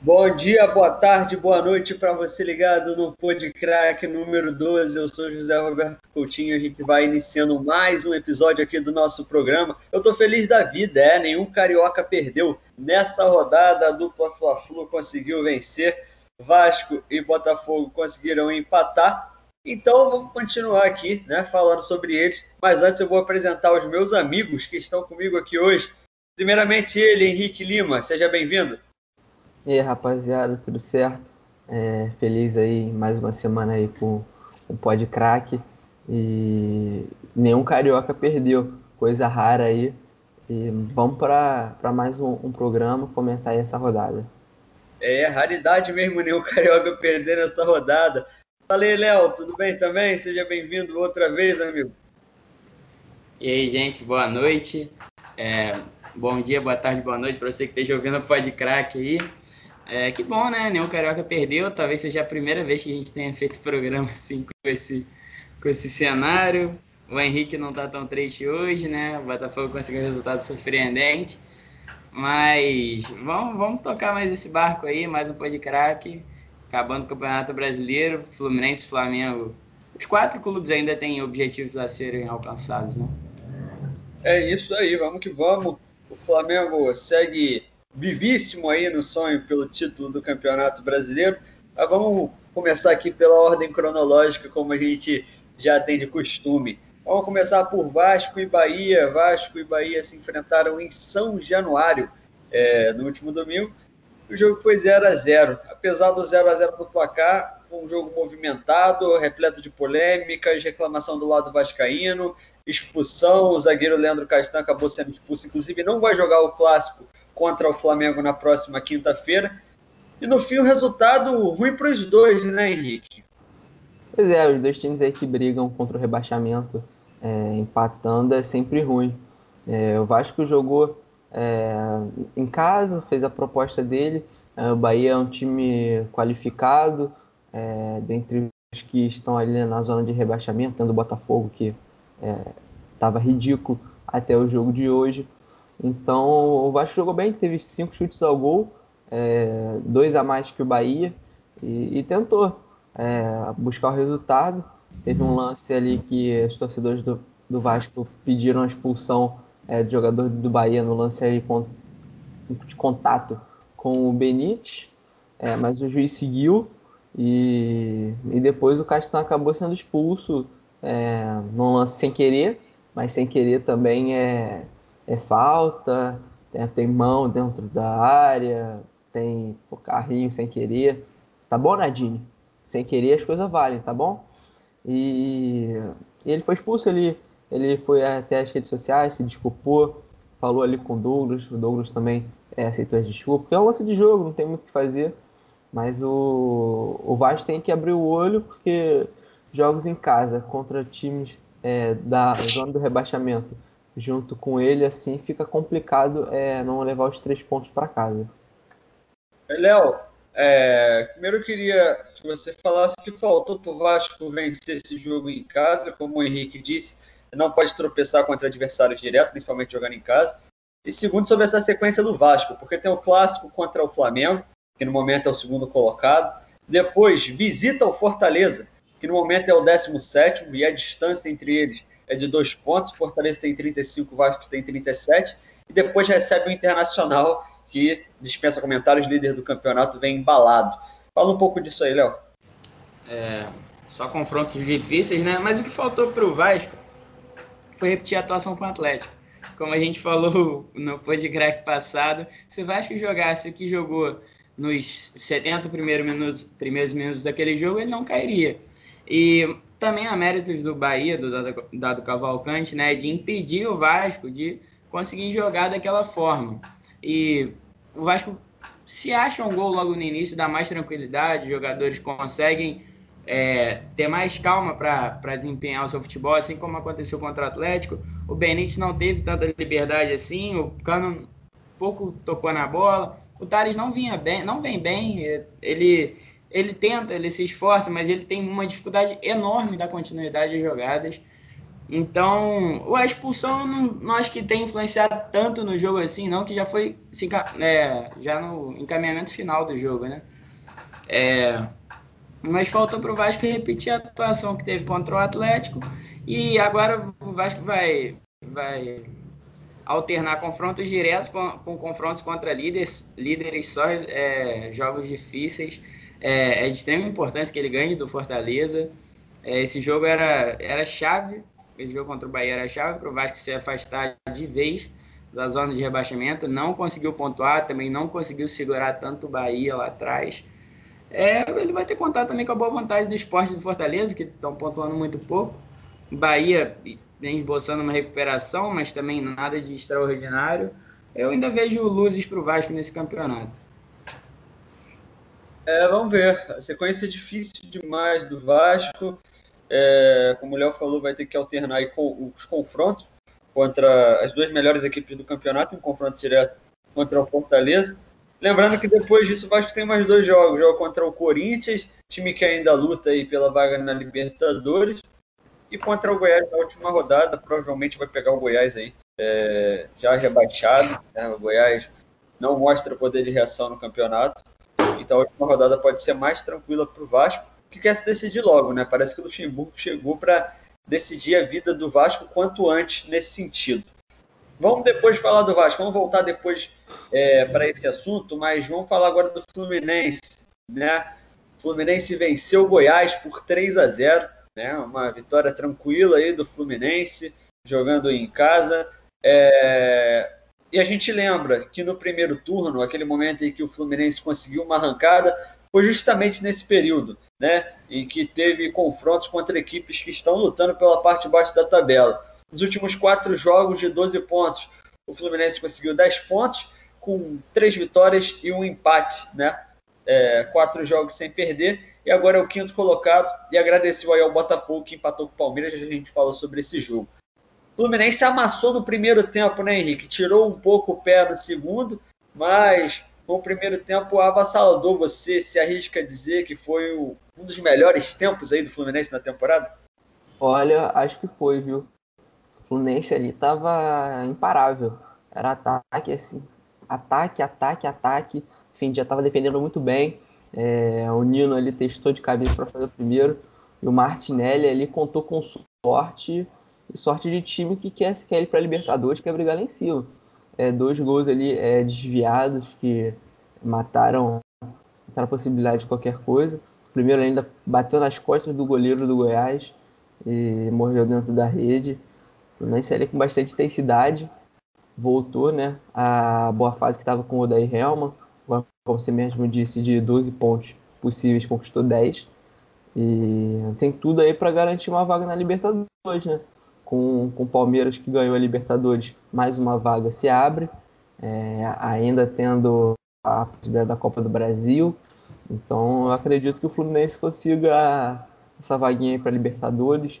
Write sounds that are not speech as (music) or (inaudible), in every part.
Bom dia, boa tarde, boa noite para você ligado no Podcrack número 12. Eu sou José Roberto Coutinho. A gente vai iniciando mais um episódio aqui do nosso programa. Eu estou feliz da vida, é. Nenhum carioca perdeu. Nessa rodada, a dupla Fla-Flu conseguiu vencer. Vasco e Botafogo conseguiram empatar. Então vamos continuar aqui, né, falando sobre eles. Mas antes eu vou apresentar os meus amigos que estão comigo aqui hoje. Primeiramente ele, Henrique Lima. Seja bem-vindo. E aí, rapaziada, tudo certo? É, feliz aí, mais uma semana aí com o Pod Crack. E nenhum carioca perdeu, coisa rara aí. E vamos para mais um, um, programa comentar essa rodada. É, raridade mesmo nenhum (laughs) carioca perder nessa rodada. Falei, Léo, tudo bem também? Seja bem-vindo outra vez, amigo. E aí, gente, boa noite. É, bom dia, boa tarde, boa noite para você que esteja ouvindo o Pod Crack aí. É, que bom, né? Nenhum carioca perdeu. Talvez seja a primeira vez que a gente tenha feito programa (laughs) assim com esse, com esse cenário. O Henrique não tá tão triste hoje, né? O Botafogo conseguiu um resultado surpreendente. Mas vamos, vamos tocar mais esse barco aí, mais um pó de craque. Acabando o Campeonato Brasileiro, Fluminense, Flamengo. Os quatro clubes ainda têm objetivos a serem alcançados, né? É isso aí, vamos que vamos. O Flamengo segue vivíssimo aí no sonho pelo título do Campeonato Brasileiro. Mas vamos começar aqui pela ordem cronológica, como a gente já tem de costume. Vamos começar por Vasco e Bahia. Vasco e Bahia se enfrentaram em São Januário é, no último domingo. O jogo foi 0 a 0 Apesar do 0 a 0 do placar, foi um jogo movimentado, repleto de polêmicas, reclamação do lado vascaíno, expulsão. O zagueiro Leandro Castan acabou sendo expulso, inclusive não vai jogar o clássico contra o Flamengo na próxima quinta-feira. E no fim, o resultado ruim para os dois, né, Henrique? Pois é, os dois times aí que brigam contra o rebaixamento, é, empatando, é sempre ruim. É, o Vasco jogou é, em casa, fez a proposta dele. É, o Bahia é um time qualificado, é, dentre os que estão ali na zona de rebaixamento, tendo o Botafogo, que estava é, ridículo até o jogo de hoje. Então o Vasco jogou bem, teve cinco chutes ao gol, é, dois a mais que o Bahia, e, e tentou é, buscar o resultado. Teve um lance ali que os torcedores do, do Vasco pediram a expulsão é, do jogador do Bahia no lance aí de contato com o Benítez, é, mas o juiz seguiu e, e depois o Castan acabou sendo expulso é, num lance sem querer, mas sem querer também é é falta, tem, tem mão dentro da área, tem o carrinho sem querer. Tá bom, Nadine? Sem querer as coisas valem, tá bom? E, e ele foi expulso, ele, ele foi até as redes sociais, se desculpou, falou ali com o Douglas, o Douglas também é, aceitou as desculpas, porque é um lance de jogo, não tem muito o que fazer. Mas o, o Vasco tem que abrir o olho, porque jogos em casa contra times é, da zona do rebaixamento junto com ele, assim fica complicado é, não levar os três pontos para casa. Léo, é, primeiro eu queria que você falasse que faltou para o Vasco vencer esse jogo em casa, como o Henrique disse, não pode tropeçar contra adversários direto, principalmente jogando em casa. E segundo, sobre essa sequência do Vasco, porque tem o clássico contra o Flamengo, que no momento é o segundo colocado. Depois, visita o Fortaleza, que no momento é o 17 e a distância entre eles é de dois pontos, Fortaleza tem 35, Vasco tem 37, e depois recebe o Internacional, que dispensa comentários, líder do campeonato, vem embalado. Fala um pouco disso aí, Léo. É, só confrontos difíceis, né? Mas o que faltou para o Vasco foi repetir a atuação com o Atlético. Como a gente falou (laughs) no podcast passado, se o Vasco jogasse o que jogou nos 70 primeiros minutos, primeiros minutos daquele jogo, ele não cairia. E também há méritos do Bahia, do Dado, Dado Cavalcante, né, de impedir o Vasco de conseguir jogar daquela forma. E o Vasco se acha um gol logo no início, dá mais tranquilidade, os jogadores conseguem é, ter mais calma para desempenhar o seu futebol, assim como aconteceu contra o Atlético. O Benítez não teve tanta liberdade assim, o Cano pouco tocou na bola. O Thales não vinha bem, não vem bem, ele ele tenta, ele se esforça, mas ele tem uma dificuldade enorme da continuidade de jogadas. Então, a expulsão não, não acho que tem influenciado tanto no jogo assim, não, que já foi é, já no encaminhamento final do jogo, né? É, mas faltou para o Vasco repetir a atuação que teve contra o Atlético e agora o Vasco vai, vai alternar confrontos diretos com, com confrontos contra líderes, líderes só é, jogos difíceis. É, é, de extrema importância que ele ganhe do Fortaleza. É, esse jogo era, era chave, esse jogo contra o Bahia era chave para o Vasco se afastar de vez da zona de rebaixamento. Não conseguiu pontuar, também não conseguiu segurar tanto o Bahia lá atrás. É, ele vai ter contato também com a boa vontade do esporte do Fortaleza, que estão pontuando muito pouco. Bahia vem esboçando uma recuperação, mas também nada de extraordinário. Eu ainda vejo luzes para o Vasco nesse campeonato. É, vamos ver. A sequência é difícil demais do Vasco. É, como o Léo falou, vai ter que alternar com os confrontos contra as duas melhores equipes do campeonato, um confronto direto contra o Fortaleza. Lembrando que depois disso o Vasco tem mais dois jogos. Jogo contra o Corinthians, time que ainda luta aí pela vaga na Libertadores. E contra o Goiás na última rodada, provavelmente vai pegar o Goiás aí, é, já rebaixado. Né? O Goiás não mostra poder de reação no campeonato. Então a última rodada pode ser mais tranquila para o Vasco, que quer se decidir logo, né? Parece que o Luxemburgo chegou para decidir a vida do Vasco quanto antes nesse sentido. Vamos depois falar do Vasco, vamos voltar depois é, para esse assunto, mas vamos falar agora do Fluminense, né? Fluminense venceu o Goiás por 3 a 0, né? Uma vitória tranquila aí do Fluminense, jogando em casa. É... E a gente lembra que no primeiro turno, aquele momento em que o Fluminense conseguiu uma arrancada, foi justamente nesse período, né, em que teve confrontos contra equipes que estão lutando pela parte de baixo da tabela. Nos últimos quatro jogos de 12 pontos, o Fluminense conseguiu 10 pontos, com três vitórias e um empate, né? É, quatro jogos sem perder, e agora é o quinto colocado. E agradeceu aí ao Botafogo que empatou com o Palmeiras, a gente falou sobre esse jogo. Fluminense amassou no primeiro tempo, né, Henrique? Tirou um pouco o pé no segundo, mas com o primeiro tempo avassalador. Você se arrisca a dizer que foi o, um dos melhores tempos aí do Fluminense na temporada? Olha, acho que foi, viu? O Fluminense ali tava imparável. Era ataque, assim. Ataque, ataque, ataque. Enfim, já tava defendendo muito bem. É, o Nino ali testou de cabeça para fazer o primeiro. E o Martinelli ali contou com sorte sorte de time que quer, quer ir para Libertadores, quer brigar lá em cima. É, dois gols ali é, desviados que mataram, mataram a possibilidade de qualquer coisa. O primeiro ainda bateu nas costas do goleiro do Goiás e morreu dentro da rede. O Fluminense ali com bastante intensidade voltou, né? A boa fase que estava com o Odair Helma, como você mesmo disse, de 12 pontos possíveis, conquistou 10. E tem tudo aí para garantir uma vaga na Libertadores, né? Com, o Palmeiras que ganhou a Libertadores, mais uma vaga se abre, é, ainda tendo a possibilidade da Copa do Brasil. Então eu acredito que o Fluminense consiga essa vaguinha para Libertadores.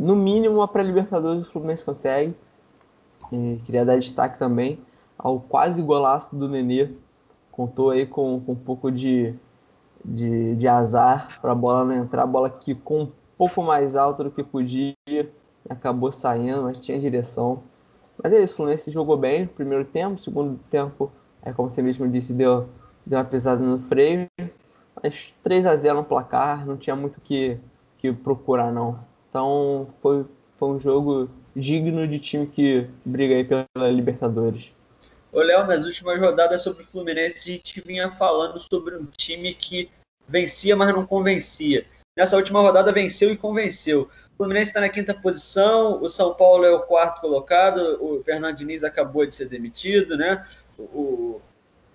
No mínimo, a pré-Libertadores o Fluminense consegue. E queria dar destaque também ao quase golaço do Nenê. Contou aí com, com um pouco de, de, de azar para a bola não entrar. A bola que com um pouco mais alta do que podia acabou saindo, mas tinha direção. Mas é isso, o Fluminense jogou bem no primeiro tempo, segundo tempo, é como você mesmo disse, deu, deu uma pesada no freio. Mas 3 a 0 no placar, não tinha muito que, que procurar não. Então foi, foi um jogo digno de time que briga aí pela Libertadores. Ô Léo, nas últimas rodadas sobre o Fluminense, a gente vinha falando sobre um time que vencia, mas não convencia. Nessa última rodada venceu e convenceu. O Fluminense está na quinta posição, o São Paulo é o quarto colocado, o Fernando Diniz acabou de ser demitido, né? O,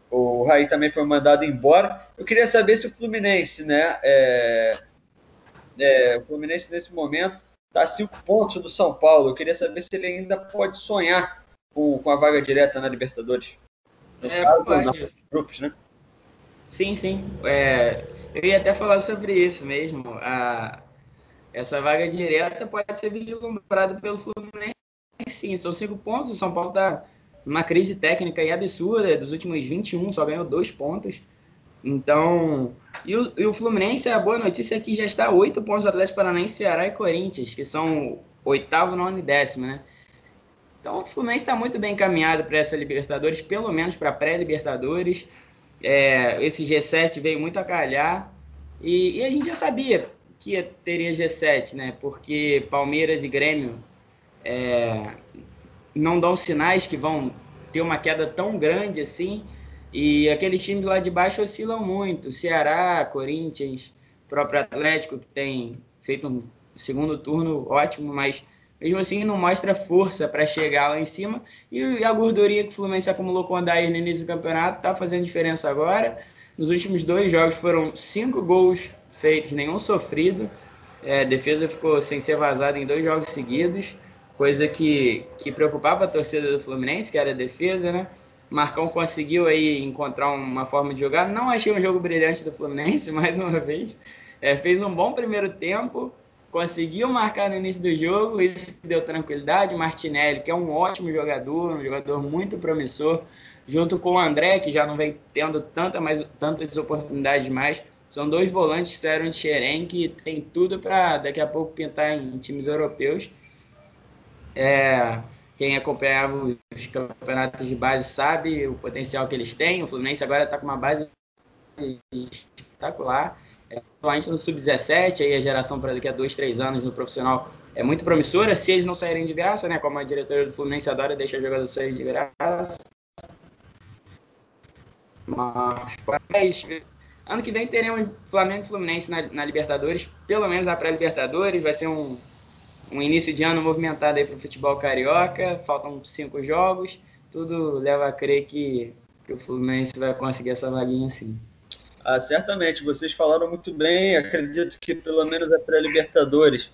o Raí também foi mandado embora. Eu queria saber se o Fluminense, né? É, é, o Fluminense nesse momento está a cinco pontos do São Paulo. Eu queria saber se ele ainda pode sonhar com, com a vaga direta na Libertadores. No é, caso, grupos, né? Sim, sim. É, eu ia até falar sobre isso mesmo. A, essa vaga direta pode ser vislumbrada pelo Fluminense, sim. São cinco pontos. O São Paulo está numa crise técnica e absurda. Dos últimos 21, só ganhou dois pontos. Então, e o, e o Fluminense, a boa notícia é que já está oito pontos do Atlético Paranaense, Ceará e Corinthians, que são oitavo, nono e décimo, né? Então o Fluminense está muito bem encaminhado para essa Libertadores, pelo menos para pré-Libertadores. É, esse G7 veio muito a calhar e, e, a gente já sabia que teria G7, né? Porque Palmeiras e Grêmio é, não dão sinais que vão ter uma queda tão grande assim. E aqueles times lá de baixo oscilam muito. Ceará, Corinthians, próprio Atlético, que tem feito um segundo turno ótimo, mas mesmo assim não mostra força para chegar lá em cima. E a gordurinha que o Fluminense acumulou com o Adair no início do campeonato está fazendo diferença agora. Nos últimos dois jogos foram cinco gols feitos, nenhum sofrido. É, a defesa ficou sem ser vazada em dois jogos seguidos, coisa que, que preocupava a torcida do Fluminense, que era a defesa, né? Marcão conseguiu aí encontrar uma forma de jogar. Não achei um jogo brilhante do Fluminense, (laughs) mais uma vez. É, fez um bom primeiro tempo, conseguiu marcar no início do jogo, isso deu tranquilidade. Martinelli, que é um ótimo jogador, um jogador muito promissor, junto com o André, que já não vem tendo tanta mais, tantas oportunidades mais. São dois volantes que saíram de Xerém, que tem tudo para daqui a pouco pintar em times europeus. É, quem acompanhava os campeonatos de base sabe o potencial que eles têm. O Fluminense agora está com uma base espetacular. É, principalmente no sub-17, aí a geração para daqui a dois, três anos no profissional é muito promissora. Se eles não saírem de graça, né? Como a diretora do Fluminense adora deixar jogador sair de graça. Mas ano que vem teremos Flamengo e Fluminense na, na Libertadores, pelo menos na pré-Libertadores. Vai ser um, um início de ano movimentado aí para o futebol carioca. Faltam cinco jogos. Tudo leva a crer que, que o Fluminense vai conseguir essa vaguinha sim. Ah, certamente, vocês falaram muito bem. Acredito que pelo menos a pré-Libertadores,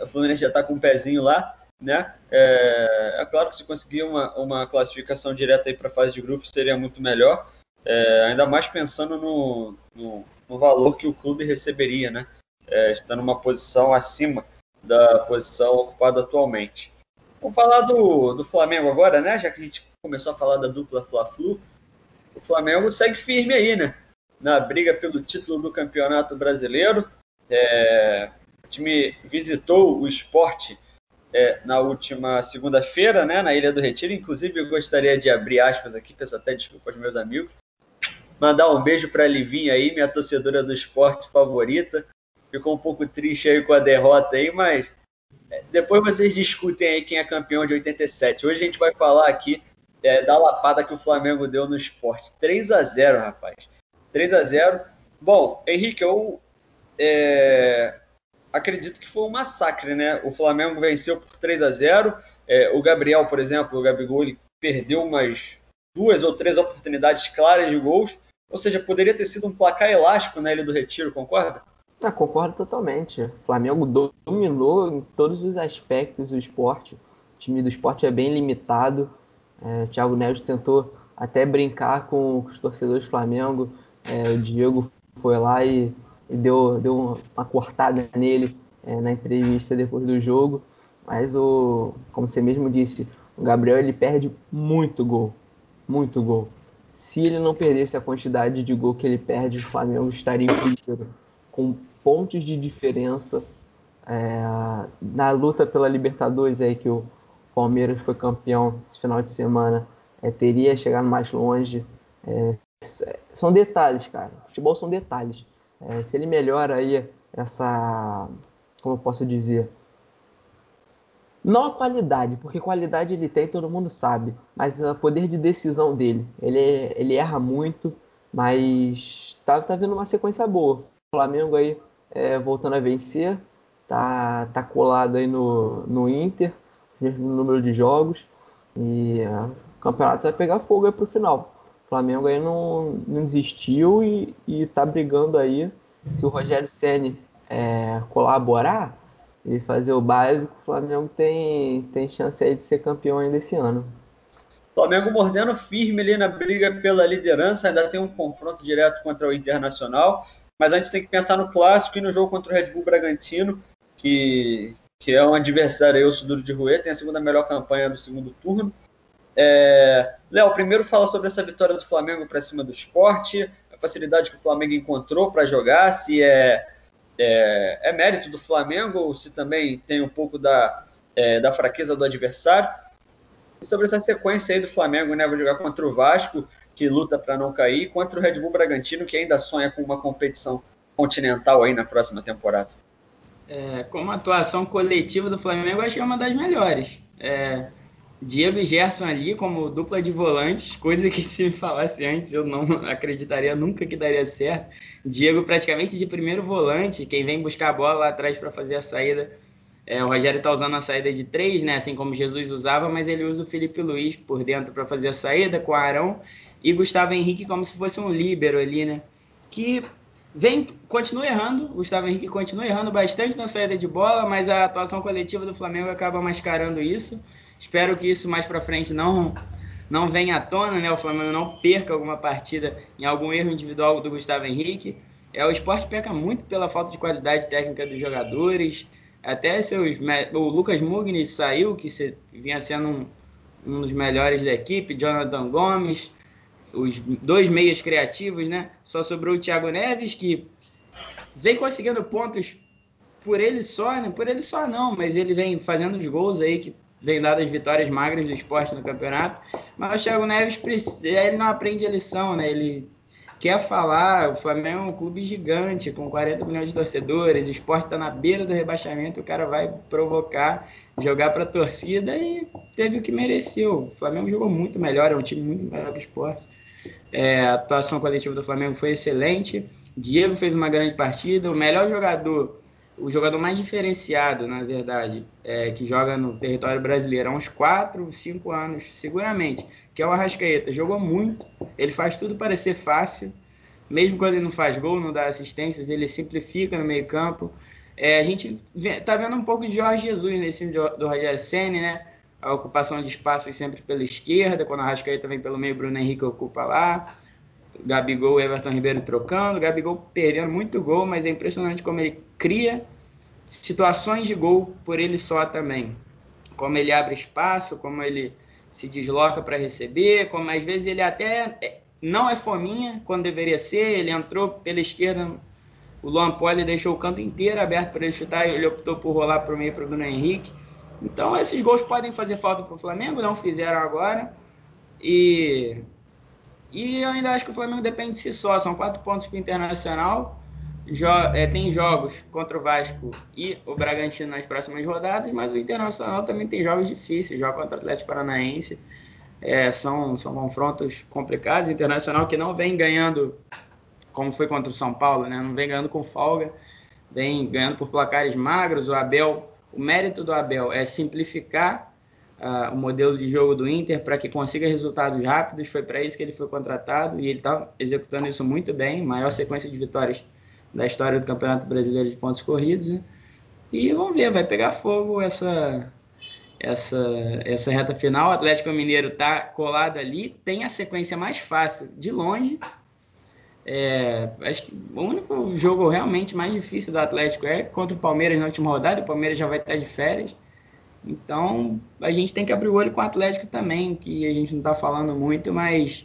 o Fluminense já está com um pezinho lá, né? É, é, claro que se conseguir uma, uma classificação direta para a fase de grupos seria muito melhor, é, ainda mais pensando no, no, no, valor que o clube receberia, né? É, está numa posição acima da posição ocupada atualmente. Vamos falar do, do Flamengo agora, né? Já que a gente começou a falar da dupla Fla-Flu, o Flamengo segue firme aí, né? Na briga pelo título do Campeonato Brasileiro. É, o time visitou o esporte é, na última segunda-feira, né, na Ilha do Retiro. Inclusive, eu gostaria de abrir aspas aqui, peço até desculpa aos meus amigos. Mandar um beijo para a Livinha aí, minha torcedora do esporte favorita. Ficou um pouco triste aí com a derrota aí, mas é, depois vocês discutem aí quem é campeão de 87. Hoje a gente vai falar aqui é, da lapada que o Flamengo deu no esporte. 3 a 0 rapaz. 3 a 0 Bom, Henrique, eu é, acredito que foi um massacre, né? O Flamengo venceu por 3 a 0 é, O Gabriel, por exemplo, o Gabigol, ele perdeu umas duas ou três oportunidades claras de gols. Ou seja, poderia ter sido um placar elástico na Ilha do Retiro, concorda? Ah, concordo totalmente. O Flamengo dominou em todos os aspectos do esporte. O time do esporte é bem limitado. É, o Thiago Neves tentou até brincar com os torcedores do Flamengo, é, o Diego foi lá e, e deu, deu uma cortada nele é, na entrevista depois do jogo. Mas o, como você mesmo disse, o Gabriel ele perde muito gol, muito gol. Se ele não perdesse a quantidade de gol que ele perde, o Flamengo estaria inteiro, com pontos de diferença é, na luta pela Libertadores aí que o Palmeiras foi campeão esse final de semana, é, teria chegado mais longe. É, são detalhes, cara. Futebol são detalhes. É, se ele melhora aí essa. Como eu posso dizer? Não a qualidade, porque qualidade ele tem, todo mundo sabe. Mas o poder de decisão dele. Ele, ele erra muito, mas tá, tá vindo uma sequência boa. O Flamengo aí é, voltando a vencer. Tá, tá colado aí no, no Inter, no número de jogos. E é, o campeonato vai pegar fogo aí pro final. O Flamengo aí não, não desistiu e, e tá brigando aí. Se o Rogério Senni é, colaborar e fazer o básico, o Flamengo tem, tem chance aí de ser campeão ainda esse ano. Flamengo mordendo firme ali na briga pela liderança, ainda tem um confronto direto contra o Internacional, mas a gente tem que pensar no clássico e no jogo contra o Red Bull Bragantino, que, que é um adversário aí, o Suduro de Ruê, tem a segunda melhor campanha do segundo turno. É... Léo, primeiro fala sobre essa vitória do Flamengo para cima do esporte, a facilidade que o Flamengo encontrou para jogar, se é, é, é, mérito do Flamengo ou se também tem um pouco da, é, da fraqueza do adversário. E sobre essa sequência aí do Flamengo, né? Vai jogar contra o Vasco, que luta para não cair, contra o Red Bull Bragantino, que ainda sonha com uma competição continental aí na próxima temporada. É, como atuação coletiva do Flamengo, acho que é uma das melhores. É, Diego e Gerson ali como dupla de volantes, coisa que (laughs) se me falasse antes eu não acreditaria nunca que daria certo. Diego praticamente de primeiro volante, quem vem buscar a bola lá atrás para fazer a saída. É, o Rogério está usando a saída de três, né? Assim como Jesus usava, mas ele usa o Felipe Luiz por dentro para fazer a saída com o Arão e Gustavo Henrique como se fosse um líbero ali, né? Que vem, continua errando, Gustavo Henrique continua errando bastante na saída de bola, mas a atuação coletiva do Flamengo acaba mascarando isso. Espero que isso mais para frente não não venha à tona, né? O Flamengo não perca alguma partida em algum erro individual do Gustavo Henrique. É, o esporte peca muito pela falta de qualidade técnica dos jogadores. Até seus. O Lucas Mugni saiu, que vinha sendo um, um dos melhores da equipe, Jonathan Gomes, os dois meias criativos, né? Só sobrou o Thiago Neves, que vem conseguindo pontos por ele só, né? Por ele só não, mas ele vem fazendo os gols aí que vem dado as vitórias magras do esporte no campeonato. Mas o Thiago Neves, ele não aprende a lição, né? Ele quer falar, o Flamengo é um clube gigante, com 40 milhões de torcedores, o esporte está na beira do rebaixamento, o cara vai provocar, jogar para a torcida e teve o que mereceu. O Flamengo jogou muito melhor, é um time muito melhor que o esporte. É, a atuação coletiva do Flamengo foi excelente. Diego fez uma grande partida. O melhor jogador o jogador mais diferenciado, na verdade, é, que joga no território brasileiro há uns 4, 5 anos, seguramente, que é o Arrascaeta. Jogou muito, ele faz tudo parecer fácil, mesmo quando ele não faz gol, não dá assistências, ele simplifica no meio campo. É, a gente está vendo um pouco de Jorge Jesus nesse time do Rogério Senna, né? A ocupação de espaços sempre pela esquerda, quando a Arrascaeta vem pelo meio, Bruno Henrique ocupa lá. Gabigol e Everton Ribeiro trocando, Gabigol perdendo muito gol, mas é impressionante como ele cria situações de gol por ele só também. Como ele abre espaço, como ele se desloca para receber, como às vezes ele até é, não é fominha quando deveria ser, ele entrou pela esquerda, o Luan Poli deixou o canto inteiro aberto para ele chutar ele optou por rolar para o meio para o Bruno Henrique. Então esses gols podem fazer falta para o Flamengo, não fizeram agora. E e eu ainda acho que o Flamengo depende de si só. São quatro pontos para o Internacional. Jo é, tem jogos contra o Vasco e o Bragantino nas próximas rodadas, mas o Internacional também tem jogos difíceis. Joga contra o Atlético Paranaense. É, são, são confrontos complicados. O Internacional que não vem ganhando, como foi contra o São Paulo, né? não vem ganhando com folga, vem ganhando por placares magros. O Abel, o mérito do Abel é simplificar uh, o modelo de jogo do Inter para que consiga resultados rápidos. Foi para isso que ele foi contratado e ele está executando isso muito bem. Maior sequência de vitórias da história do Campeonato Brasileiro de Pontos Corridos. Né? E vamos ver, vai pegar fogo essa essa essa reta final. O Atlético Mineiro está colado ali, tem a sequência mais fácil de longe. É, acho que o único jogo realmente mais difícil do Atlético é contra o Palmeiras na última rodada. O Palmeiras já vai estar de férias. Então, a gente tem que abrir o olho com o Atlético também, que a gente não está falando muito, mas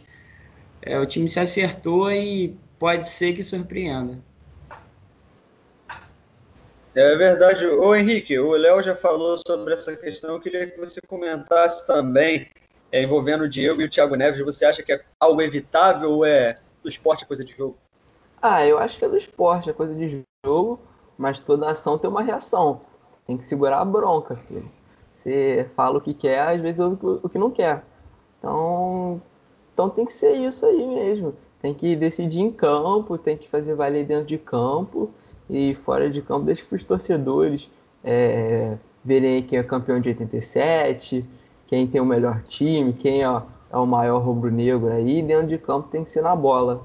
é, o time se acertou e pode ser que surpreenda. É verdade. Ô Henrique, o Léo já falou sobre essa questão. Eu queria que você comentasse também, é, envolvendo o Diego e o Thiago Neves. Você acha que é algo evitável ou é do esporte, é coisa de jogo? Ah, eu acho que é do esporte, é coisa de jogo, mas toda ação tem uma reação. Tem que segurar a bronca, filho. Você fala o que quer, às vezes ouve o que não quer. Então, então tem que ser isso aí mesmo. Tem que decidir em campo, tem que fazer valer dentro de campo e fora de campo deixa para os torcedores é, verem quem é campeão de 87, quem tem o melhor time, quem é, é o maior rubro-negro aí. Dentro de campo tem que ser na bola.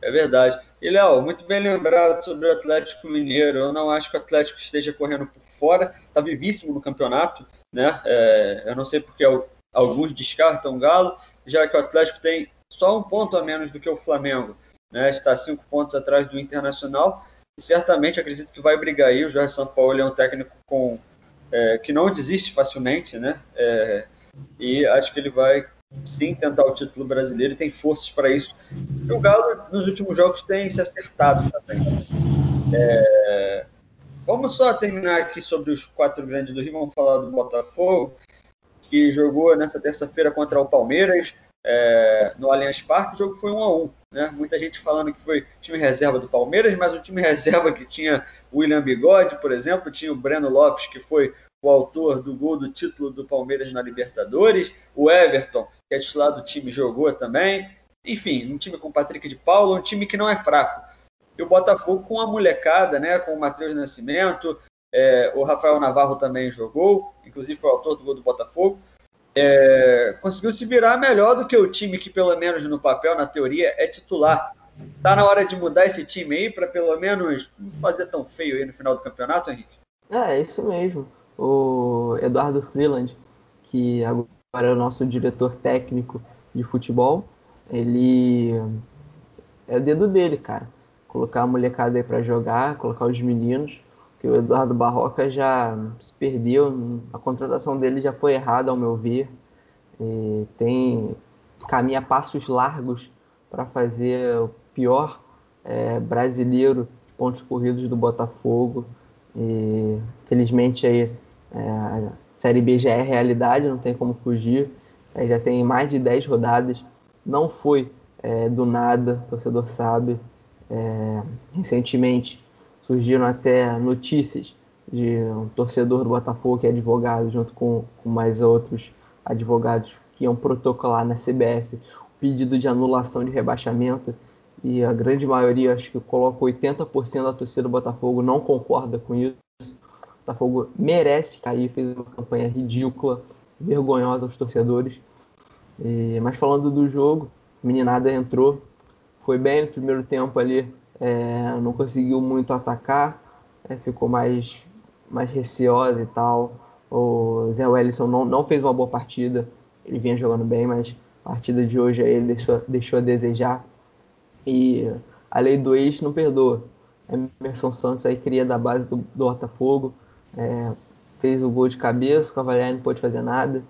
É verdade. E, Léo, muito bem lembrado sobre o Atlético Mineiro. Eu não acho que o Atlético esteja correndo por fora, está vivíssimo no campeonato, né? É, eu não sei porque alguns descartam o Galo, já que o Atlético tem só um ponto a menos do que o Flamengo, né? Está cinco pontos atrás do Internacional e certamente acredito que vai brigar aí. O Jorge São Paulo é um técnico com é, que não desiste facilmente, né? É, e acho que ele vai sim tentar o título brasileiro e tem forças para isso. E o Galo nos últimos jogos tem se acertado também. É, vamos só terminar aqui sobre os quatro grandes do Rio. Vamos falar do Botafogo, que jogou nessa terça-feira contra o Palmeiras é, no Allianz Parque. O jogo foi 1 a 1 né? Muita gente falando que foi time reserva do Palmeiras, mas o time reserva que tinha o William Bigode, por exemplo, tinha o Breno Lopes, que foi o autor do gol do título do Palmeiras na Libertadores, o Everton, que é titular do time, jogou também. Enfim, um time com Patrick de Paulo, um time que não é fraco. E o Botafogo com a molecada, né? Com o Matheus Nascimento, é, o Rafael Navarro também jogou, inclusive foi o autor do gol do Botafogo é, conseguiu se virar melhor do que o time que, pelo menos no papel, na teoria, é titular. Tá na hora de mudar esse time aí para pelo menos não fazer tão feio aí no final do campeonato, Henrique? É, é isso mesmo. O Eduardo Freeland, que agora é o nosso diretor técnico de futebol, ele é o dedo dele, cara. Colocar a molecada aí para jogar, colocar os meninos que o Eduardo Barroca já se perdeu, a contratação dele já foi errada, ao meu ver. E tem caminha passos largos para fazer o pior é, brasileiro de pontos corridos do Botafogo. E felizmente aí é, a Série B já é realidade, não tem como fugir. É, já tem mais de 10 rodadas. Não foi é, do nada, o torcedor sabe. É, recentemente surgiram até notícias de um torcedor do Botafogo que é advogado, junto com, com mais outros advogados que iam protocolar na CBF o pedido de anulação de rebaixamento e a grande maioria, acho que coloca 80% da torcida do Botafogo não concorda com isso. O Botafogo merece cair, fez uma campanha ridícula, vergonhosa aos torcedores. E, mas falando do jogo, meninada entrou, foi bem no primeiro tempo ali, é, não conseguiu muito atacar, é, ficou mais, mais receosa e tal. O Zé Wellison não, não fez uma boa partida, ele vinha jogando bem, mas a partida de hoje ele deixou, deixou a desejar. E a lei do ex não perdoa. Emerson Santos aí cria da base do, do Botafogo, é, fez o gol de cabeça, o Cavalieri não pôde fazer nada.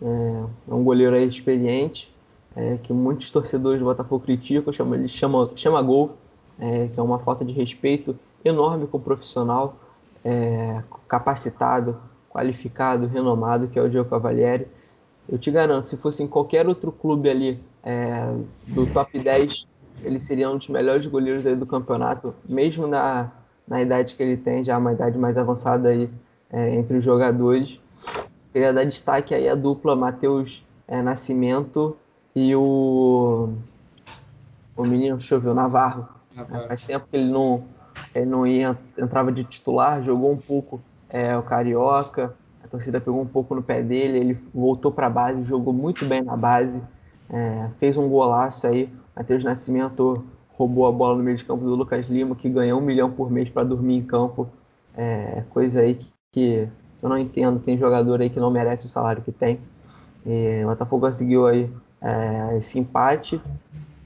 É, é um goleiro aí experiente, é, que muitos torcedores do Botafogo criticam, chama, ele chama, chama gol, é, que é uma falta de respeito enorme com o profissional é, capacitado, qualificado, renomado, que é o Diego Cavalieri. Eu te garanto, se fosse em qualquer outro clube ali é, do top 10, ele seria um dos melhores goleiros aí do campeonato, mesmo na, na idade que ele tem, já uma idade mais avançada aí é, entre os jogadores. Queria dar destaque aí à dupla Matheus é, Nascimento e o, o menino, deixa eu ver, o Navarro é, faz tempo que ele não, ele não ia, entrava de titular, jogou um pouco é, o Carioca, a torcida pegou um pouco no pé dele, ele voltou para a base, jogou muito bem na base, é, fez um golaço aí. Matheus Nascimento roubou a bola no meio de campo do Lucas Lima, que ganhou um milhão por mês para dormir em campo. É, coisa aí que, que, eu não entendo. Tem jogador aí que não merece o salário que tem. E o Botafogo conseguiu aí é, esse empate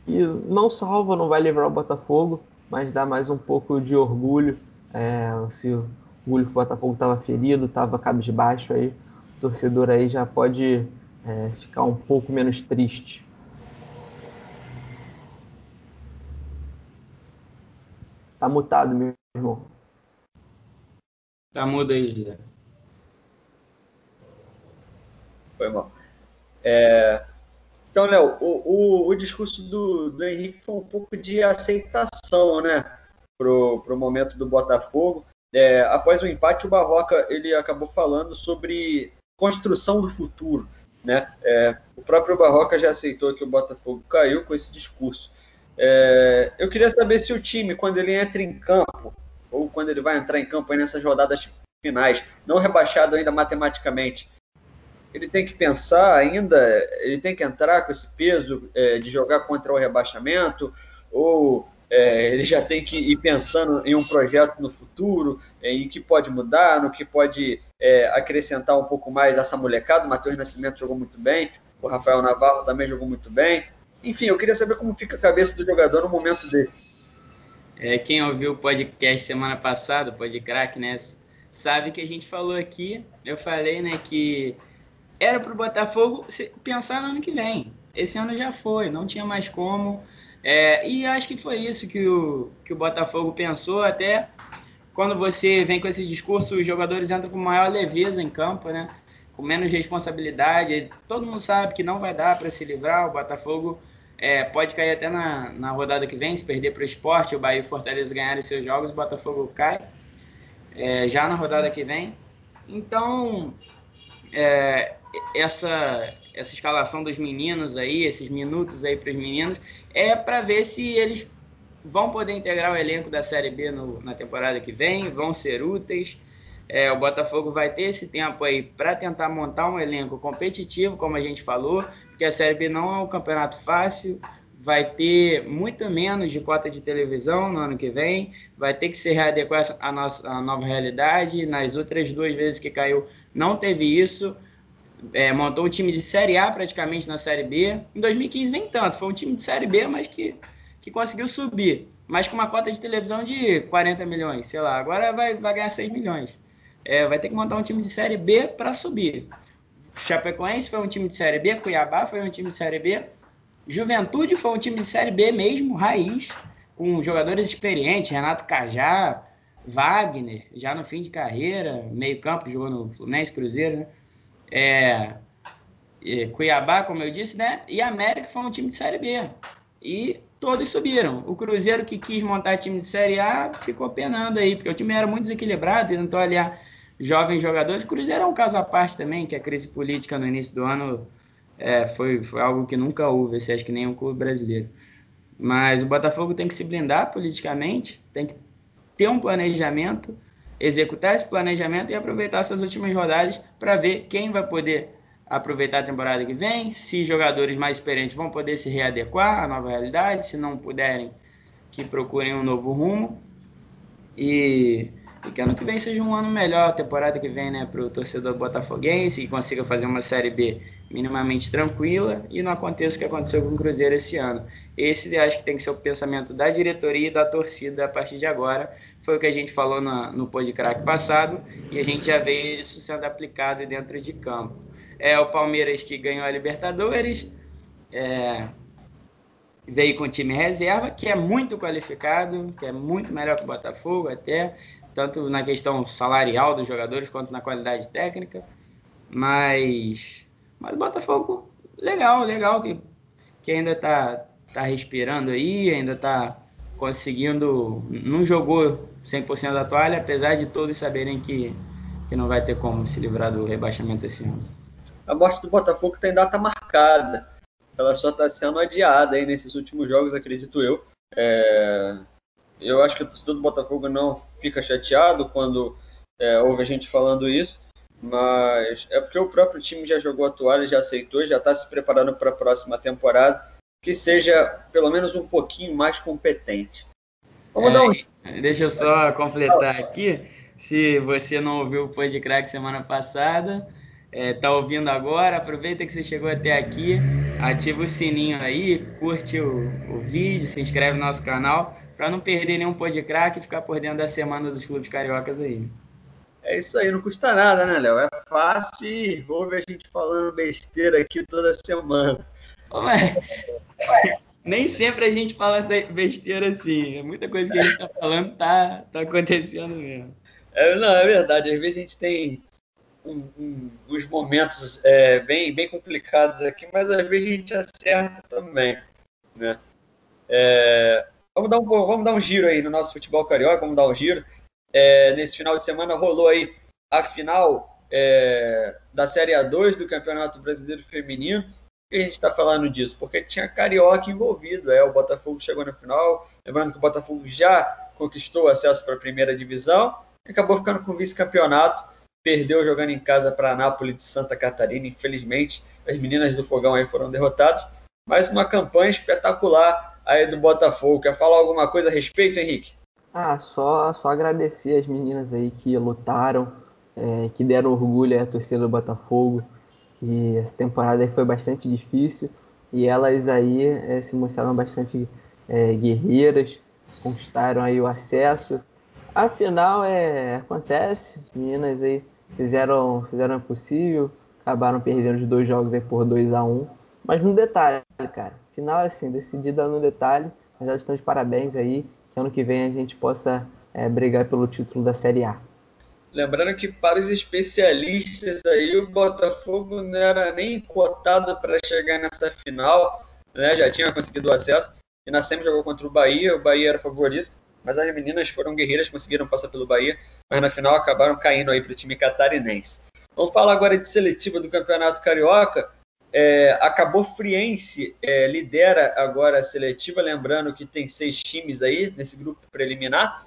e não salva, não vai livrar o Botafogo, mas dá mais um pouco de orgulho. É, se o orgulho que o Botafogo estava ferido, estava cabisbaixo aí, o torcedor aí já pode é, ficar um pouco menos triste. Tá mutado, meu irmão. Tá mudo aí, José. Foi mal. É, então, Léo, o, o, o, discurso do, do Henrique foi um pouco de aceitação, né, pro, pro momento do Botafogo. É, após o empate, o Barroca ele acabou falando sobre construção do futuro, né? É, o próprio Barroca já aceitou que o Botafogo caiu com esse discurso. É, eu queria saber se o time, quando ele entra em campo, ou quando ele vai entrar em campo nessas rodadas finais, não rebaixado ainda matematicamente, ele tem que pensar ainda, ele tem que entrar com esse peso é, de jogar contra o rebaixamento, ou é, ele já tem que ir pensando em um projeto no futuro, é, em que pode mudar, no que pode é, acrescentar um pouco mais essa molecada. O Matheus Nascimento jogou muito bem, o Rafael Navarro também jogou muito bem. Enfim, eu queria saber como fica a cabeça do jogador no momento desse. É, quem ouviu o podcast semana passada, o podcast, né, sabe que a gente falou aqui, eu falei, né, que era para o Botafogo pensar no ano que vem. Esse ano já foi, não tinha mais como. É, e acho que foi isso que o, que o Botafogo pensou, até quando você vem com esse discurso, os jogadores entram com maior leveza em campo, né? Com menos responsabilidade. Todo mundo sabe que não vai dar para se livrar. O Botafogo é, pode cair até na, na rodada que vem, se perder para o esporte, o Bahia e o Fortaleza ganharem seus jogos, o Botafogo cai é, já na rodada que vem. Então, é, essa, essa escalação dos meninos aí, esses minutos aí para os meninos, é para ver se eles vão poder integrar o elenco da Série B no, na temporada que vem, vão ser úteis. É, o Botafogo vai ter esse tempo aí para tentar montar um elenco competitivo, como a gente falou, porque a Série B não é um campeonato fácil, vai ter muito menos de cota de televisão no ano que vem, vai ter que se readequar à nossa à nova realidade. Nas outras duas vezes que caiu, não teve isso. É, montou um time de Série A praticamente na Série B. Em 2015 nem tanto, foi um time de Série B, mas que, que conseguiu subir. Mas com uma cota de televisão de 40 milhões, sei lá. Agora vai, vai ganhar 6 milhões. É, vai ter que montar um time de Série B para subir. Chapecoense foi um time de Série B, Cuiabá foi um time de Série B, Juventude foi um time de Série B mesmo, raiz, com jogadores experientes, Renato Cajá, Wagner, já no fim de carreira, meio campo, jogou no Fluminense, Cruzeiro, né? É, Cuiabá, como eu disse, né? E América foi um time de Série B. E todos subiram. O Cruzeiro que quis montar time de Série A ficou penando aí, porque o time era muito desequilibrado, tentou aliar jovens jogadores. O Cruzeiro é um caso à parte também, que a crise política no início do ano é, foi, foi algo que nunca houve, assim, acho que nenhum clube brasileiro. Mas o Botafogo tem que se blindar politicamente, tem que ter um planejamento, executar esse planejamento e aproveitar essas últimas rodadas para ver quem vai poder aproveitar a temporada que vem, se jogadores mais experientes vão poder se readequar à nova realidade, se não puderem, que procurem um novo rumo. E e que ano que vem seja um ano melhor, a temporada que vem, né, para o torcedor botafoguense, e consiga fazer uma Série B minimamente tranquila e não aconteça o que aconteceu com o Cruzeiro esse ano. Esse acho que tem que ser o pensamento da diretoria e da torcida a partir de agora. Foi o que a gente falou no, no Podcrack passado e a gente já vê isso sendo aplicado dentro de campo. É o Palmeiras que ganhou a Libertadores, é, veio com o time reserva, que é muito qualificado, que é muito melhor que o Botafogo até, tanto na questão salarial dos jogadores quanto na qualidade técnica. Mas, mas o Botafogo, legal, legal, que, que ainda está tá respirando aí, ainda está conseguindo. Não jogou 100% da toalha, apesar de todos saberem que, que não vai ter como se livrar do rebaixamento esse ano. A morte do Botafogo tem data marcada. Ela só está sendo adiada aí nesses últimos jogos, acredito eu. É, eu acho que o torcedor do Botafogo não fica chateado quando é, ouve a gente falando isso, mas é porque o próprio time já jogou a toalha, já aceitou, já está se preparando para a próxima temporada, que seja pelo menos um pouquinho mais competente. Vamos é, dar um... Deixa eu só completar aqui. Se você não ouviu o Pod Crack semana passada, é, tá ouvindo agora, aproveita que você chegou até aqui, ativa o sininho aí, curte o, o vídeo, se inscreve no nosso canal para não perder nenhum pó de craque e ficar por dentro da semana dos clubes cariocas aí. É isso aí, não custa nada, né, Léo? É fácil e ouve a gente falando besteira aqui toda semana. Ué, nem sempre a gente fala besteira assim. Muita coisa que a gente tá falando tá, tá acontecendo mesmo. É, não, é verdade. Às vezes a gente tem um, um, uns momentos é, bem, bem complicados aqui, mas às vezes a gente acerta também, né? É, Vamos dar um, vamos dar um giro aí no nosso futebol carioca, vamos dar um giro. É, nesse final de semana rolou aí a final é, da Série A2 do Campeonato Brasileiro Feminino. Por que a gente está falando disso? Porque tinha carioca envolvido. É, o Botafogo chegou na final. Lembrando que o Botafogo já conquistou acesso para a primeira divisão. Acabou ficando com vice-campeonato. Perdeu jogando em casa para a Nápoles de Santa Catarina. Infelizmente, as meninas do Fogão aí foram derrotadas. Mas uma campanha espetacular aí do Botafogo. Quer falar alguma coisa a respeito, Henrique? Ah, só, só agradecer as meninas aí que lutaram, é, que deram orgulho à torcida do Botafogo, que essa temporada aí foi bastante difícil e elas aí é, se mostraram bastante é, guerreiras, conquistaram aí o acesso. Afinal, é, acontece, as meninas aí fizeram, fizeram o possível, acabaram perdendo os dois jogos aí por 2 a 1 um, mas no detalhe, cara, final, assim, decidida no detalhe, mas elas estão de parabéns aí. Que ano que vem a gente possa é, brigar pelo título da Série A. Lembrando que para os especialistas aí, o Botafogo não era nem cotado para chegar nessa final, né? já tinha conseguido o acesso. E na SEMI jogou contra o Bahia, o Bahia era favorito, mas as meninas foram guerreiras, conseguiram passar pelo Bahia, mas na final acabaram caindo aí para o time catarinense. Vamos falar agora de seletiva do Campeonato Carioca. É, a Cabo Friense é, lidera agora a seletiva, lembrando que tem seis times aí nesse grupo preliminar.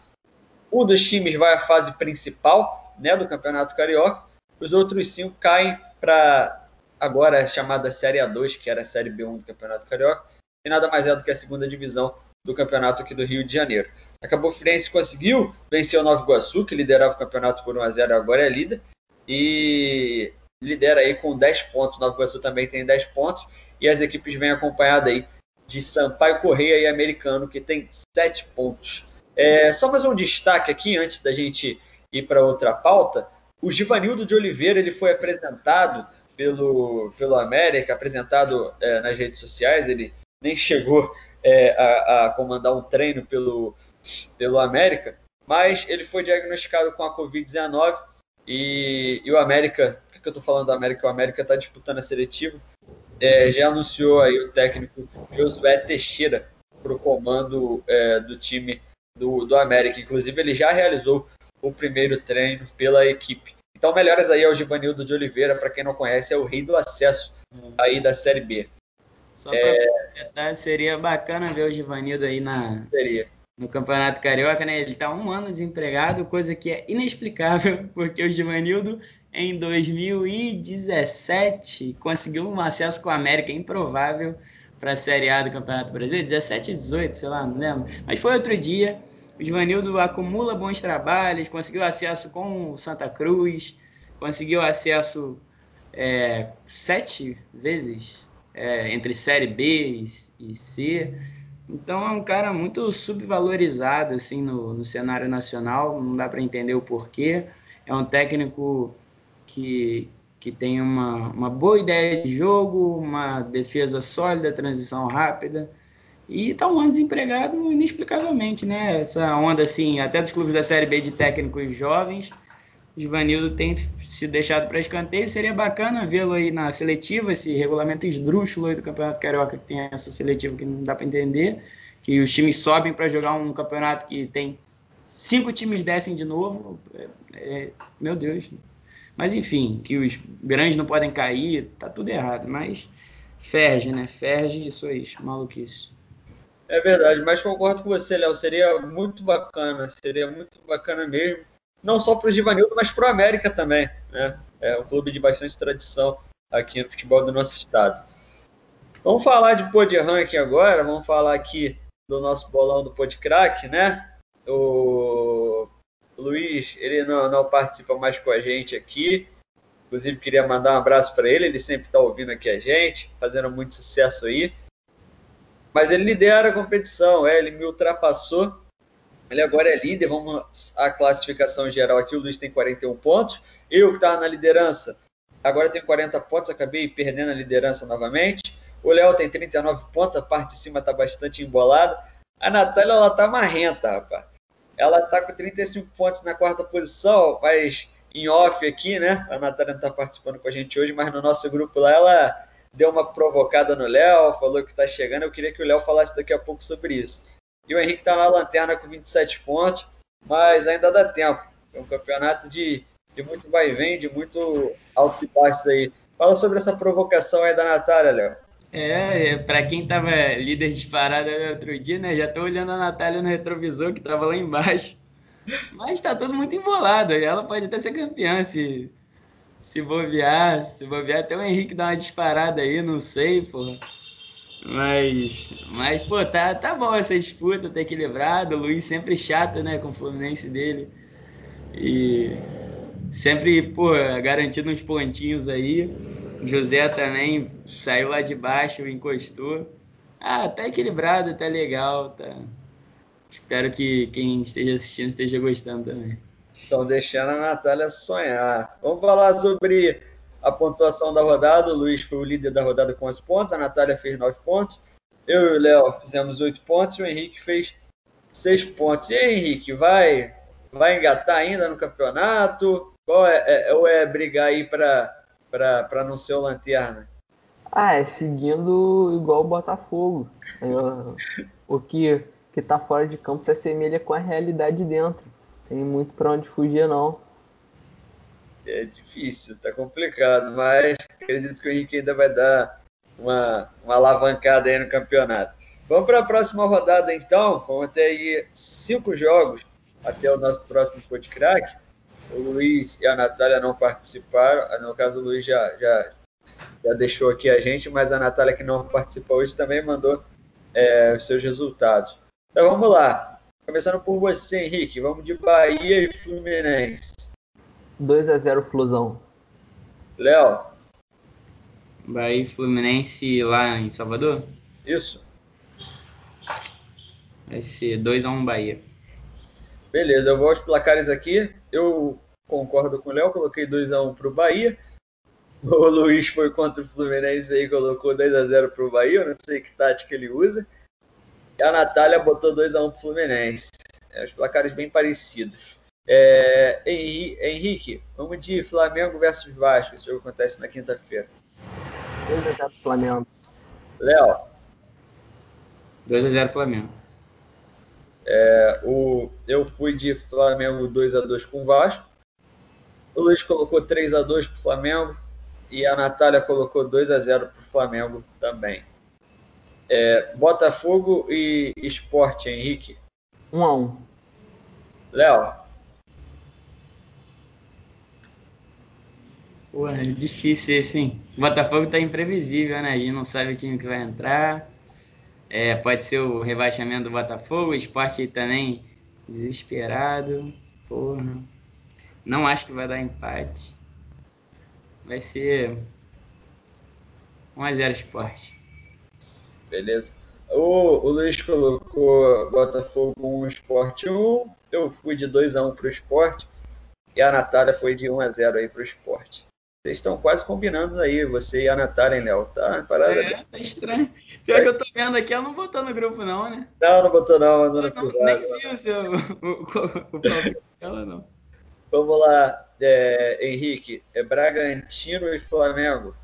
Um dos times vai à fase principal né, do Campeonato Carioca, os outros cinco caem para agora a chamada Série A2, que era a Série B1 do Campeonato Carioca, e nada mais é do que a segunda divisão do campeonato aqui do Rio de Janeiro. A Cabo Friense conseguiu vencer o Nova Iguaçu, que liderava o campeonato por 1 a 0 agora é líder, e lidera aí com 10 pontos. O Nova Iguaçu também tem 10 pontos, e as equipes vêm acompanhadas aí de Sampaio Correia e Americano, que tem 7 pontos. É, só mais um destaque aqui, antes da gente ir para outra pauta. O Givanildo de Oliveira ele foi apresentado pelo, pelo América, apresentado é, nas redes sociais, ele nem chegou é, a, a, comandar um treino pelo, pelo América, mas ele foi diagnosticado com a Covid-19 e, e, o América, por que eu estou falando do América? O América está disputando a seletiva, é, já anunciou aí o técnico Josué Teixeira para o comando é, do time do, do América. Inclusive, ele já realizou o primeiro treino pela equipe. Então, melhoras aí ao Givanildo de Oliveira, para quem não conhece, é o rei do acesso aí da Série B. Só para é... seria bacana ver o Givanildo aí na, seria. No Campeonato Carioca, né? Ele está um ano desempregado, coisa que é inexplicável, (laughs) porque o Givanildo, em 2017, conseguiu um acesso com a América improvável para a Série A do Campeonato Brasileiro, 17 e 18, sei lá, não lembro. Mas foi outro dia. O Givanildo acumula bons trabalhos, conseguiu acesso com o Santa Cruz, conseguiu acesso é, sete vezes é, entre Série B e, C. Então é um cara muito subvalorizado assim no, no cenário nacional, não dá para entender o porquê. É um técnico que, que tem uma, uma boa ideia de jogo, uma defesa sólida, transição rápida. E tá um ano desempregado inexplicavelmente, né? Essa onda, assim, até dos clubes da Série B de técnicos jovens, Givanildo tem sido deixado para escanteio. Seria bacana vê-lo aí na seletiva, esse regulamento esdrúxulo aí do Campeonato Carioca, que tem essa seletiva que não dá para entender, que os times sobem para jogar um campeonato que tem cinco times descem de novo. É, é, meu Deus. Mas enfim, que os grandes não podem cair, tá tudo errado. Mas ferge, né? Ferge isso aí, maluquice. É verdade, mas concordo com você, Léo. Seria muito bacana, seria muito bacana mesmo. Não só para o Givanildo, mas para o América também. Né? É um clube de bastante tradição aqui no futebol do nosso estado. Vamos falar de Pod Ranking agora, vamos falar aqui do nosso bolão do Podcrack, né? O Luiz, ele não, não participa mais com a gente aqui. Inclusive, queria mandar um abraço para ele, ele sempre está ouvindo aqui a gente, fazendo muito sucesso aí. Mas ele lidera a competição, é, ele me ultrapassou. Ele agora é líder, vamos à classificação geral aqui. O Luiz tem 41 pontos. Eu que estava na liderança, agora tenho 40 pontos, acabei perdendo a liderança novamente. O Léo tem 39 pontos, a parte de cima está bastante embolada. A Natália, ela tá marrenta, rapaz. Ela tá com 35 pontos na quarta posição, mas em off aqui, né? A Natália não está participando com a gente hoje, mas no nosso grupo lá, ela deu uma provocada no Léo, falou que está chegando. Eu queria que o Léo falasse daqui a pouco sobre isso. E o Henrique está na lanterna com 27 pontos, mas ainda dá tempo. É um campeonato de, de muito vai e vem, de muito altos e baixos aí. Fala sobre essa provocação aí da Natália, Léo. É, é para quem tava líder disparado outro dia, né? Já tô olhando a Natália no retrovisor que tava lá embaixo. Mas tá tudo muito embolado. Ela pode até ser campeã se, se bobear, se bobear, até o Henrique dá uma disparada aí, não sei, porra. Mas, mas pô, tá, tá bom essa disputa, tá equilibrado. O Luiz sempre chato, né, com o Fluminense dele. E sempre, pô, garantindo uns pontinhos aí. José também saiu lá de baixo, encostou. Ah, tá equilibrado, tá legal, tá. Espero que quem esteja assistindo esteja gostando também. Estão deixando a Natália sonhar. Vamos falar sobre a pontuação da rodada. O Luiz foi o líder da rodada com 11 pontos, a Natália fez 9 pontos. Eu e o Léo fizemos 8 pontos e o Henrique fez 6 pontos. E aí, Henrique, vai vai engatar ainda no campeonato? Qual é, é, ou é brigar aí para não ser o lanterna? Ah, é seguindo igual o Botafogo. o que, que tá fora de campo se assemelha com a realidade dentro. Tem muito para onde fugir, não. É difícil, tá complicado, mas acredito que o Henrique ainda vai dar uma, uma alavancada aí no campeonato. Vamos para a próxima rodada, então. Vamos ter aí cinco jogos até o nosso próximo podcast. O Luiz e a Natália não participaram. No caso, o Luiz já, já, já deixou aqui a gente, mas a Natália, que não participou hoje, também mandou é, os seus resultados. Então vamos lá. Começando por você, Henrique. Vamos de Bahia e Fluminense. 2 a 0 Flusão. Léo. Bahia e Fluminense lá em Salvador? Isso. Vai ser 2x1 Bahia. Beleza, eu vou aos placares aqui. Eu concordo com o Léo, coloquei 2x1 para o Bahia. (laughs) O Luiz foi contra o Fluminense e colocou 2x0 para o Bahia. Eu não sei que tática ele usa. E a Natália botou 2x1 para o Fluminense. É, os placares bem parecidos. É, Henrique, vamos de Flamengo versus Vasco. Esse jogo acontece na quinta-feira. 2x0 Flamengo. Léo. 2x0 Flamengo. É, o, eu fui de Flamengo 2 a 2 com o Vasco. O Luiz colocou 3 a 2 para o Flamengo. E a Natália colocou 2 a 0 para o Flamengo também. É, Botafogo e Esporte, Henrique. 1 a 1 Léo. Pô, é difícil esse, hein? O Botafogo tá imprevisível, né? A gente não sabe o time que vai entrar. É, pode ser o rebaixamento do Botafogo, o esporte também desesperado. Porra. Não acho que vai dar empate. Vai ser 1x0 esporte. Beleza. O, o Luiz colocou Botafogo 1, Esporte 1. Eu fui de 2x1 para o esporte. E a Natália foi de 1x0 aí para o esporte. Vocês estão quase combinando aí, você e a Natália, hein, Léo? Tá parada. É, tá estranho. Pior é. que eu tô vendo aqui, ela não botou no grupo, não, né? Não, não botou, não. Mandou não, não nem vi o seu. O, o, o, ela não. Vamos lá, é, Henrique. É Bragantino e Flamengo.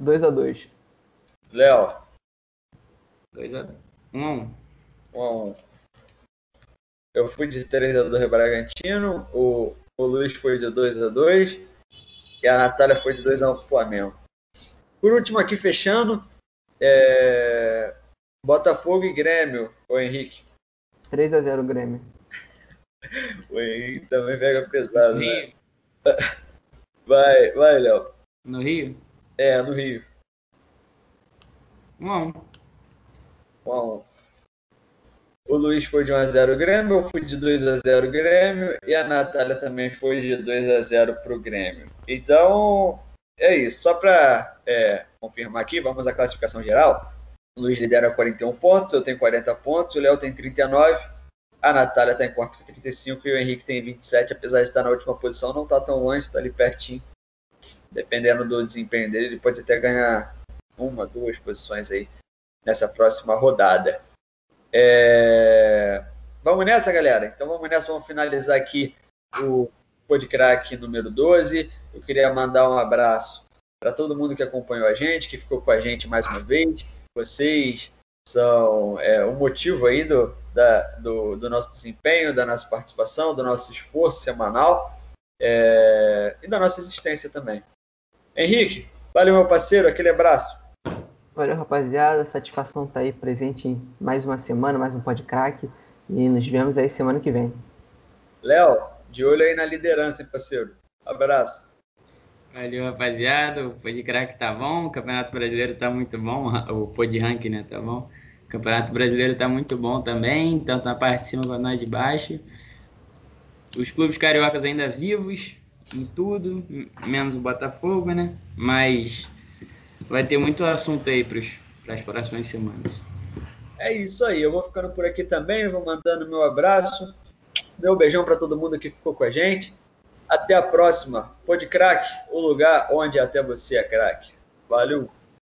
2x2. Léo. 2x1. 1x1. 1x1. Eu fui de 3x2 Bragantino. O, o Luiz foi de 2x2. E a Natália foi de 2x1 para o Flamengo. Por último, aqui fechando, é... Botafogo e Grêmio, o Henrique. 3x0 Grêmio. (laughs) o Henrique também pega pesado. No né? Rio. (laughs) Vai, vai, Léo. No Rio? É, no Rio. 1x1. 1x1. O Luiz foi de 1x0 Grêmio, eu fui de 2x0 Grêmio e a Natália também foi de 2x0 para o Grêmio. Então, é isso. Só para é, confirmar aqui, vamos à classificação geral. O Luiz lidera 41 pontos, eu tenho 40 pontos, o Léo tem 39, a Natália está em quarto com 35 e o Henrique tem 27, apesar de estar na última posição, não está tão longe, está ali pertinho. Dependendo do desempenho dele, ele pode até ganhar uma, duas posições aí nessa próxima rodada. É... Vamos nessa, galera? Então vamos nessa, vamos finalizar aqui o Podcrack número 12. Eu queria mandar um abraço para todo mundo que acompanhou a gente, que ficou com a gente mais uma vez. Vocês são é, o motivo aí do, da, do, do, nosso desempenho, da nossa participação, do nosso esforço semanal é, e da nossa existência também. Henrique, valeu, meu parceiro, aquele abraço. Valeu, rapaziada. Satisfação tá aí presente em mais uma semana, mais um podcast. E nos vemos aí semana que vem. Léo, de olho aí na liderança, hein, parceiro. Abraço. Valeu, rapaziada. O Pod Crack tá bom, o Campeonato Brasileiro tá muito bom, (laughs) o Pod Rank, né, tá bom. O Campeonato Brasileiro tá muito bom também, tanto na parte de cima quanto na de baixo. Os clubes cariocas ainda vivos em tudo, menos o Botafogo, né? Mas vai ter muito assunto aí para as próximas semanas. É isso aí, eu vou ficando por aqui também, vou mandando meu abraço, meu beijão para todo mundo que ficou com a gente. Até a próxima. Pode crack, o lugar onde até você é craque. Valeu!